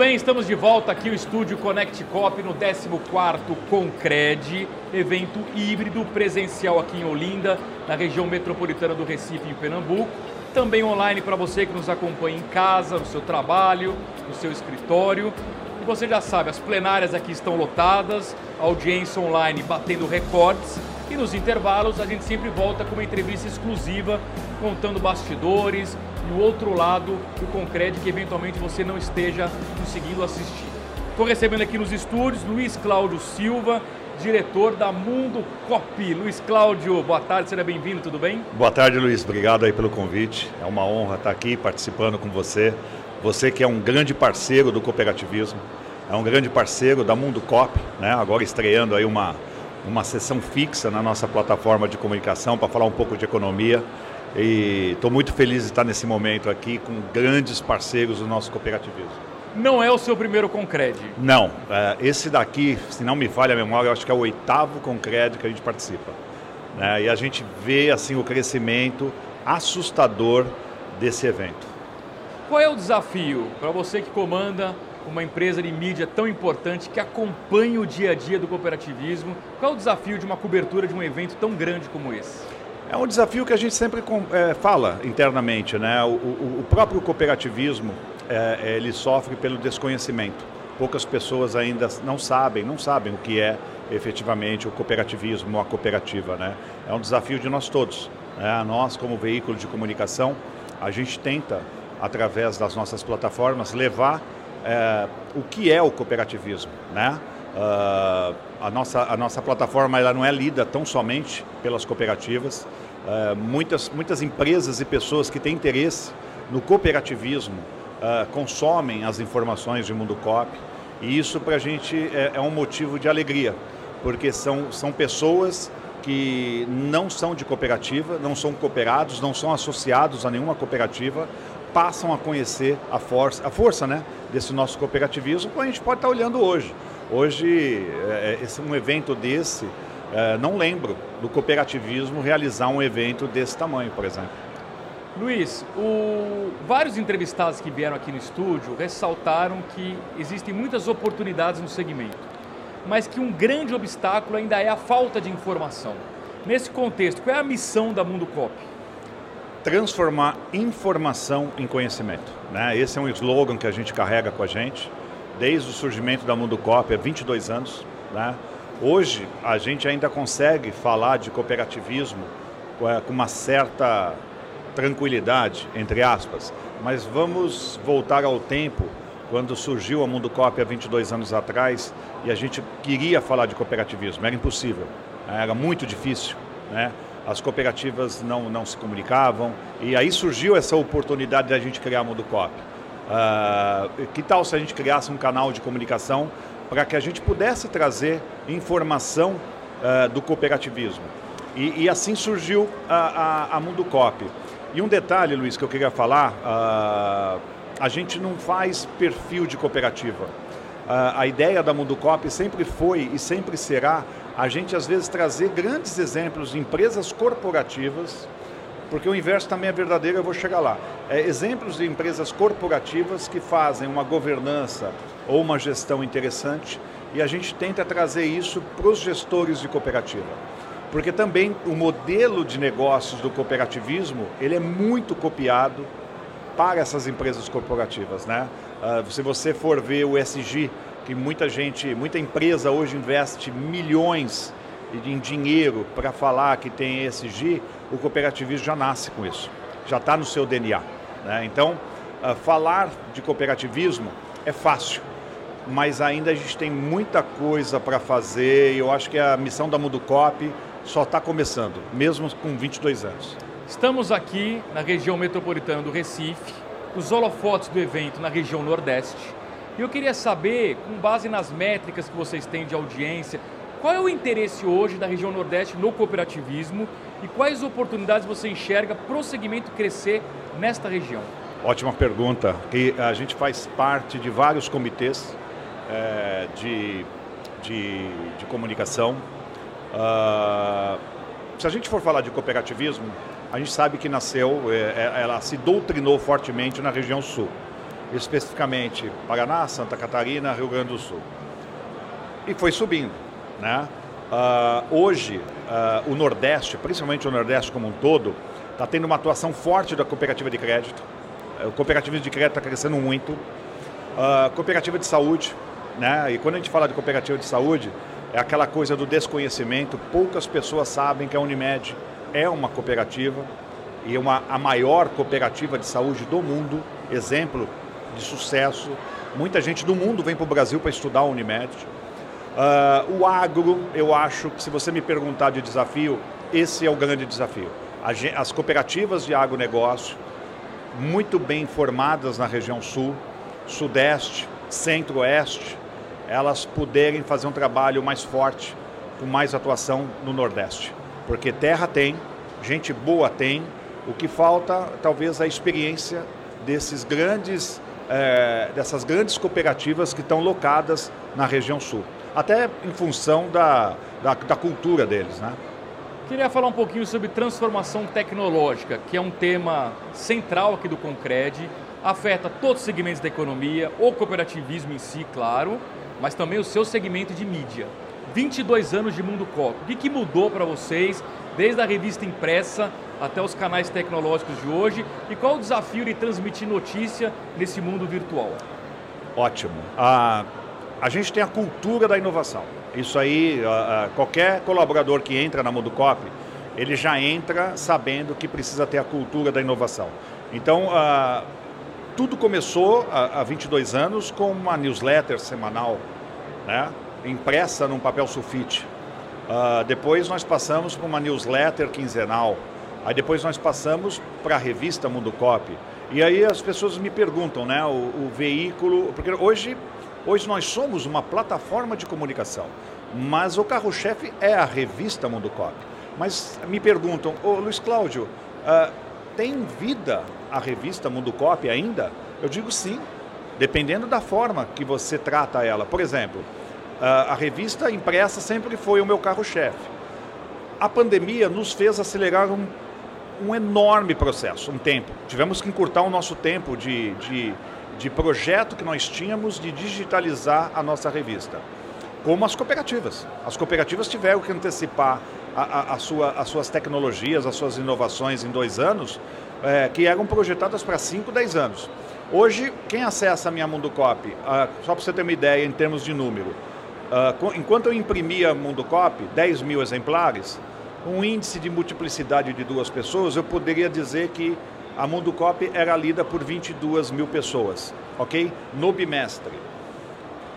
bem, estamos de volta aqui no estúdio Connect Cop no 14º Concred, evento híbrido presencial aqui em Olinda, na região metropolitana do Recife, em Pernambuco. Também online para você que nos acompanha em casa, no seu trabalho, no seu escritório. E você já sabe, as plenárias aqui estão lotadas, a audiência online batendo recordes. E nos intervalos a gente sempre volta com uma entrevista exclusiva, contando bastidores, e o outro lado do Concred que eventualmente você não esteja conseguindo assistir. Estou recebendo aqui nos estúdios Luiz Cláudio Silva, diretor da Mundo Copy. Luiz Cláudio, boa tarde, seja bem-vindo, tudo bem? Boa tarde, Luiz. Obrigado aí pelo convite. É uma honra estar aqui participando com você. Você que é um grande parceiro do cooperativismo, é um grande parceiro da Mundo Cop, né? Agora estreando aí uma uma sessão fixa na nossa plataforma de comunicação para falar um pouco de economia. E estou muito feliz de estar nesse momento aqui com grandes parceiros do nosso cooperativismo. Não é o seu primeiro Concred? Não. É, esse daqui, se não me falha a memória, eu acho que é o oitavo Concred que a gente participa. Né? E a gente vê assim o crescimento assustador desse evento. Qual é o desafio para você que comanda uma empresa de mídia tão importante que acompanha o dia a dia do cooperativismo? Qual é o desafio de uma cobertura de um evento tão grande como esse? É um desafio que a gente sempre é, fala internamente, né? O, o, o próprio cooperativismo é, ele sofre pelo desconhecimento. Poucas pessoas ainda não sabem, não sabem o que é efetivamente o cooperativismo, a cooperativa, né? É um desafio de nós todos. Né? Nós, como veículo de comunicação, a gente tenta, através das nossas plataformas, levar é, o que é o cooperativismo, né? Uh, a, nossa, a nossa plataforma ela não é lida tão somente pelas cooperativas. Uh, muitas, muitas empresas e pessoas que têm interesse no cooperativismo uh, consomem as informações de Mundo Cop e isso para a gente é, é, um motivo de alegria, porque são, são pessoas que não são de cooperativa, não são cooperados, não são associados a nenhuma cooperativa, passam a conhecer a força, a força né, desse nosso cooperativismo, como a gente pode estar olhando hoje. Hoje, é, é, esse, um evento desse, é, não lembro do cooperativismo realizar um evento desse tamanho, por exemplo. Luiz, o... vários entrevistados que vieram aqui no estúdio ressaltaram que existem muitas oportunidades no segmento, mas que um grande obstáculo ainda é a falta de informação. Nesse contexto, qual é a missão da Mundo Cop? Transformar informação em conhecimento. Né? Esse é um slogan que a gente carrega com a gente desde o surgimento da Mundo Cop há 22 anos. Né? Hoje a gente ainda consegue falar de cooperativismo com uma certa tranquilidade, entre aspas, mas vamos voltar ao tempo quando surgiu a Mundo Cop há 22 anos atrás e a gente queria falar de cooperativismo, era impossível, né? era muito difícil, né? As cooperativas não, não se comunicavam e aí surgiu essa oportunidade de a gente criar a Mundo Cop. Uh, que tal se a gente criasse um canal de comunicação para que a gente pudesse trazer informação uh, do cooperativismo? E, e, assim surgiu a, a, a, Mundo Cop. E um detalhe, Luiz, que eu queria falar: uh, a gente não faz perfil de cooperativa. A ideia da Mundo Cop sempre foi e sempre será a gente, às vezes, trazer grandes exemplos de empresas corporativas porque o inverso também é verdadeiro, eu vou chegar lá. É, exemplos de empresas corporativas que fazem uma governança ou uma gestão interessante e a gente tenta trazer isso para os gestores de cooperativa. Porque também o modelo de negócios do cooperativismo, ele é muito copiado para essas empresas corporativas, né? Uh, se você for ver o SG, que muita gente, muita empresa hoje investe milhões em dinheiro para falar que tem ESG, o cooperativismo já nasce com isso, já está no seu DNA. Né? Então, uh, falar de cooperativismo é fácil, mas ainda a gente tem muita coisa para fazer e eu acho que a missão da Muducop só está começando, mesmo com 22 anos. Estamos aqui na região metropolitana do Recife, os holofotes do evento na região Nordeste. E eu queria saber, com base nas métricas que vocês têm de audiência, qual é o interesse hoje da região Nordeste no cooperativismo e quais oportunidades você enxerga para o segmento crescer nesta região? Ótima pergunta. E a gente faz parte de vários comitês é, de, de, de, comunicação. Uh, se a gente for falar de cooperativismo, a gente sabe que nasceu, é, ela se doutrinou fortemente na região sul. especificamente Paraná, Santa Catarina, Rio Grande do Sul. E foi subindo. Né? Uh, hoje, uh, o Nordeste, principalmente o Nordeste como um todo, está tendo uma atuação forte da cooperativa de crédito. Uh, o cooperativismo de crédito está crescendo muito. Uh, cooperativa de saúde, né? E quando a gente fala de cooperativa de saúde, é aquela coisa do desconhecimento. Poucas pessoas sabem que a Unimed é uma cooperativa e uma, a maior cooperativa de saúde do mundo, exemplo de sucesso. Muita gente do mundo vem para o Brasil para estudar a Unimed. Uh, o agro, eu acho que se você me perguntar de desafio, esse é o grande desafio. As cooperativas de agronegócio, muito bem formadas na região sul, sudeste, centro-oeste, elas puderem fazer um trabalho mais forte, com mais atuação no nordeste. Porque terra tem, gente boa tem, o que falta talvez a experiência desses grandes, é, dessas grandes cooperativas que estão locadas na região sul até em função da, da, da cultura deles. Né? Queria falar um pouquinho sobre transformação tecnológica, que é um tema central aqui do Concred, afeta todos os segmentos da economia, o cooperativismo em si, claro, mas também o seu segmento de mídia. 22 anos de Mundo Cop. O que, que mudou para vocês, desde a revista impressa até os canais tecnológicos de hoje? E qual o desafio de transmitir notícia nesse mundo virtual? Ótimo. Ah, a gente tem a cultura da inovação. Isso aí, qualquer colaborador que entra na Mudocop, ele já entra sabendo que precisa ter a cultura da inovação. Então, tudo começou há 22 anos com uma newsletter semanal, né, impressa num papel sulfite. depois nós passamos para uma newsletter quinzenal. Aí depois nós passamos para a revista Mundo Cop. E aí as pessoas me perguntam, né, o, o veículo, porque hoje Hoje nós somos uma plataforma de comunicação, mas o carro-chefe é a revista Mundo Cop. Mas me perguntam, ô Luiz Cláudio, uh, tem vida a revista Mundo Cop ainda? Eu digo sim, dependendo da forma que você trata ela. Por exemplo, uh, a revista impressa sempre foi o meu carro-chefe. A pandemia nos fez acelerar um, um enorme processo, um tempo. Tivemos que encurtar o nosso tempo de, de de projeto que nós tínhamos de digitalizar a nossa revista. Como as cooperativas. As cooperativas tiveram que antecipar a, a, a sua, as suas tecnologias, as suas inovações em dois anos, é, que eram projetadas para 5, 10 anos. Hoje, quem acessa a minha Mundo Cop, ah, só para você ter uma ideia em termos de número, ah, enquanto eu imprimia Mundo Cop, 10 mil exemplares, um índice de multiplicidade de duas pessoas, eu poderia dizer que a Mundo Cop era lida por 22 mil pessoas, ok? No bimestre.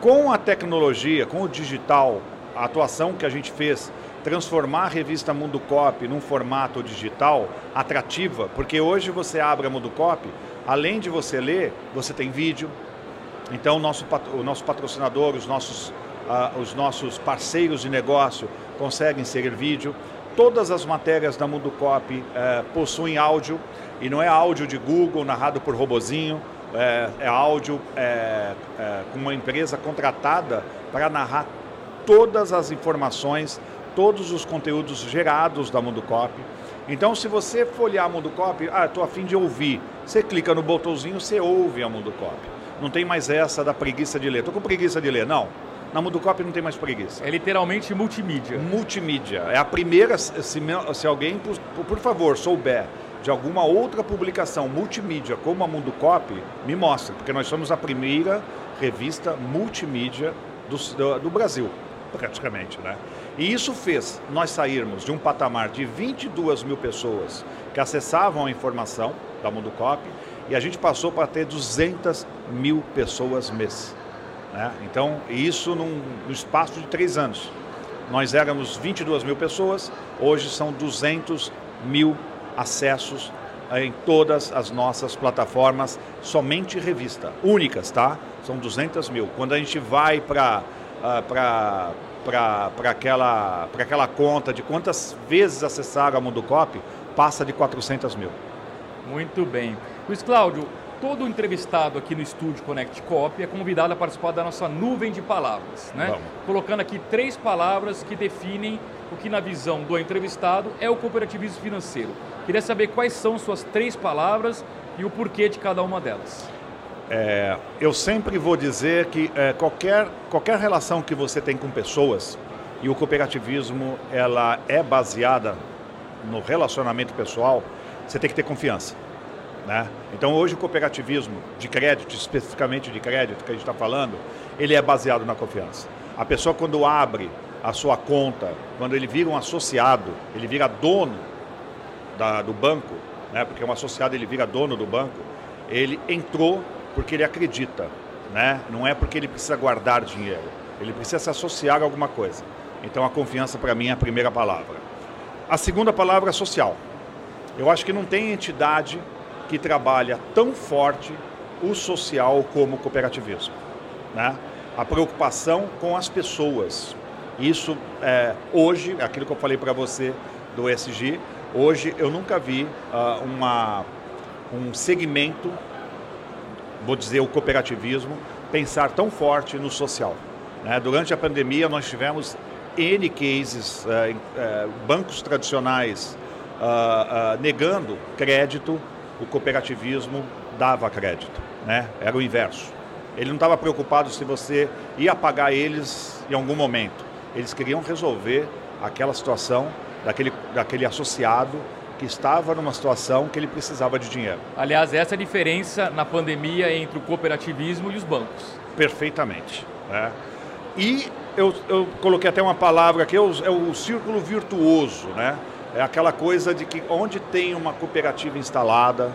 Com a tecnologia, com o digital, a atuação que a gente fez, transformar a revista Mundo Cop num formato digital atrativa, porque hoje você abre a Mundo Cop, além de você ler, você tem vídeo. Então, o nosso, o nosso patrocinador, os nossos, os nossos parceiros de negócio conseguem inserir vídeo. Todas as matérias da Mundo Cop uh, possuem áudio. E não é áudio de Google narrado por robozinho, é, é áudio é, é, com uma empresa contratada para narrar todas as informações, todos os conteúdos gerados da Mundo Cop. Então, se você folhear a Mundo Cop, ah, estou afim de ouvir, você clica no botãozinho, você ouve a Mundo Cop. Não tem mais essa da preguiça de ler. Estou com preguiça de ler. Não. Na Mundo Cop não tem mais preguiça. É literalmente multimídia. Multimídia. É a primeira, se, se alguém, por, por favor, souber de alguma outra publicação multimídia como a Mundo Cop, me mostra, porque nós somos a primeira revista multimídia do, do, do Brasil, praticamente. Né? E isso fez nós sairmos de um patamar de 22 mil pessoas que acessavam a informação da Mundo Cop e a gente passou para ter 200 mil pessoas mês. Né? Então, isso num, no espaço de três anos. Nós éramos 22 mil pessoas, hoje são 200 mil acessos em todas as nossas plataformas, somente revista, únicas, tá? São 200 mil. Quando a gente vai para uh, para aquela, aquela conta de quantas vezes acessaram a Mundo Cop, passa de 400 mil. Muito bem. Luiz Cláudio, todo entrevistado aqui no estúdio Connect Cop é convidado a participar da nossa nuvem de palavras, né? Vamos. Colocando aqui três palavras que definem o que na visão do entrevistado é o cooperativismo financeiro. Queria saber quais são suas três palavras e o porquê de cada uma delas. é, eu sempre vou dizer que é, qualquer, qualquer relação que você tem com pessoas, e o cooperativismo ela é baseada no relacionamento pessoal, você tem que ter confiança. Né? Então hoje o cooperativismo de crédito, especificamente de crédito que a gente está falando, ele é baseado na confiança. A pessoa quando abre a sua conta, quando ele vira um associado, ele vira dono da, do banco, né? porque um associado ele vira dono do banco, ele entrou porque ele acredita, né? não é porque ele precisa guardar dinheiro, ele precisa se associar a alguma coisa. Então a confiança para mim é a primeira palavra. A segunda palavra é social. Eu acho que não tem entidade que trabalha tão forte o social como o cooperativismo. Né? A preocupação com as pessoas. Isso, é, hoje, aquilo que eu falei para você do ESG, hoje eu nunca vi uh, uma, um segmento, vou dizer o cooperativismo, pensar tão forte no social. Né? Durante a pandemia nós tivemos N cases, uh, uh, bancos tradicionais negando crédito o cooperativismo dava crédito, né? Era o inverso. Ele não estava preocupado se você ia pagar eles em algum momento. Eles queriam resolver aquela situação daquele, daquele associado que estava numa situação que ele precisava de dinheiro. Aliás, essa é a diferença na pandemia entre o cooperativismo e os bancos. Perfeitamente. Né? E eu, eu, coloquei até uma palavra aqui, é o, é o círculo virtuoso, né? É aquela coisa de que onde tem uma cooperativa instalada,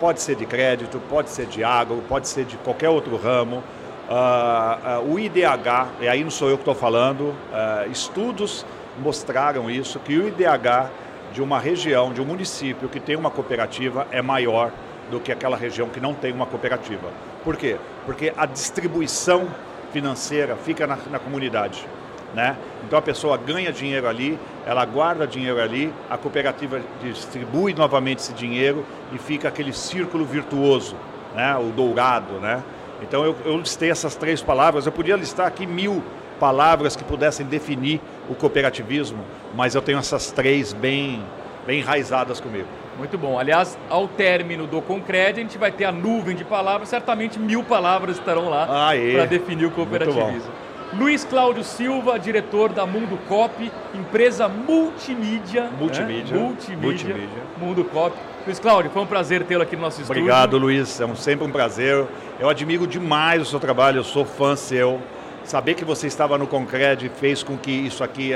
pode ser de crédito, pode ser de agro, pode ser de qualquer outro ramo, uh, uh, o IDH, e aí não sou eu que estou falando, uh, estudos mostraram isso, que o IDH de uma região, de um município que tem uma cooperativa é maior do que aquela região que não tem uma cooperativa. Por quê? Porque a distribuição financeira fica na, na comunidade. Né? Então a pessoa ganha dinheiro ali, ela guarda dinheiro ali, a cooperativa distribui novamente esse dinheiro e fica aquele círculo virtuoso, né? o dourado. Né? Então eu, eu listei essas três palavras, eu podia listar aqui mil palavras que pudessem definir o cooperativismo, mas eu tenho essas três bem, bem enraizadas comigo. Muito bom. Aliás, ao término do Concred, a gente vai ter a nuvem de palavras, certamente mil palavras estarão lá para definir o cooperativismo. Luiz Cláudio Silva, diretor da Mundo Cop, empresa multimídia. Multimídia. Né? multimídia. Multimídia. Mundo Cop. Luiz Cláudio, foi um prazer tê-lo aqui no nosso estúdio. Obrigado, Luiz. É um, sempre um prazer. Eu admiro demais o seu trabalho, eu sou fã seu. Saber que você estava no Concred fez com que isso aqui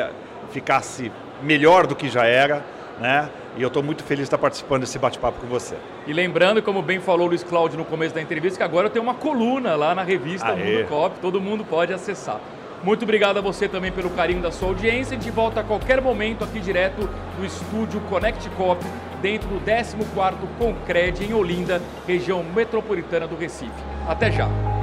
ficasse melhor do que já era, né? E eu estou muito feliz de estar participando desse bate-papo com você. E lembrando, como bem falou o Luiz Cláudio no começo da entrevista, que agora eu tenho uma coluna lá na revista Aê. Mundo Cop, todo mundo pode acessar. Muito obrigado a você também pelo carinho da sua audiência. Gente volta a qualquer momento aqui direto do estúdio Connect Cop, dentro do 14º Concred em Olinda, região metropolitana do Recife. Até já!